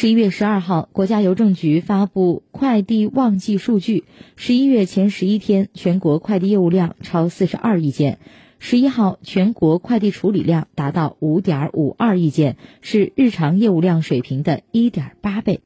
十一月十二号，国家邮政局发布快递旺季数据，十一月前十一天，全国快递业务量超四十二亿件。十一号，全国快递处理量达到五点五二亿件，是日常业务量水平的一点八倍。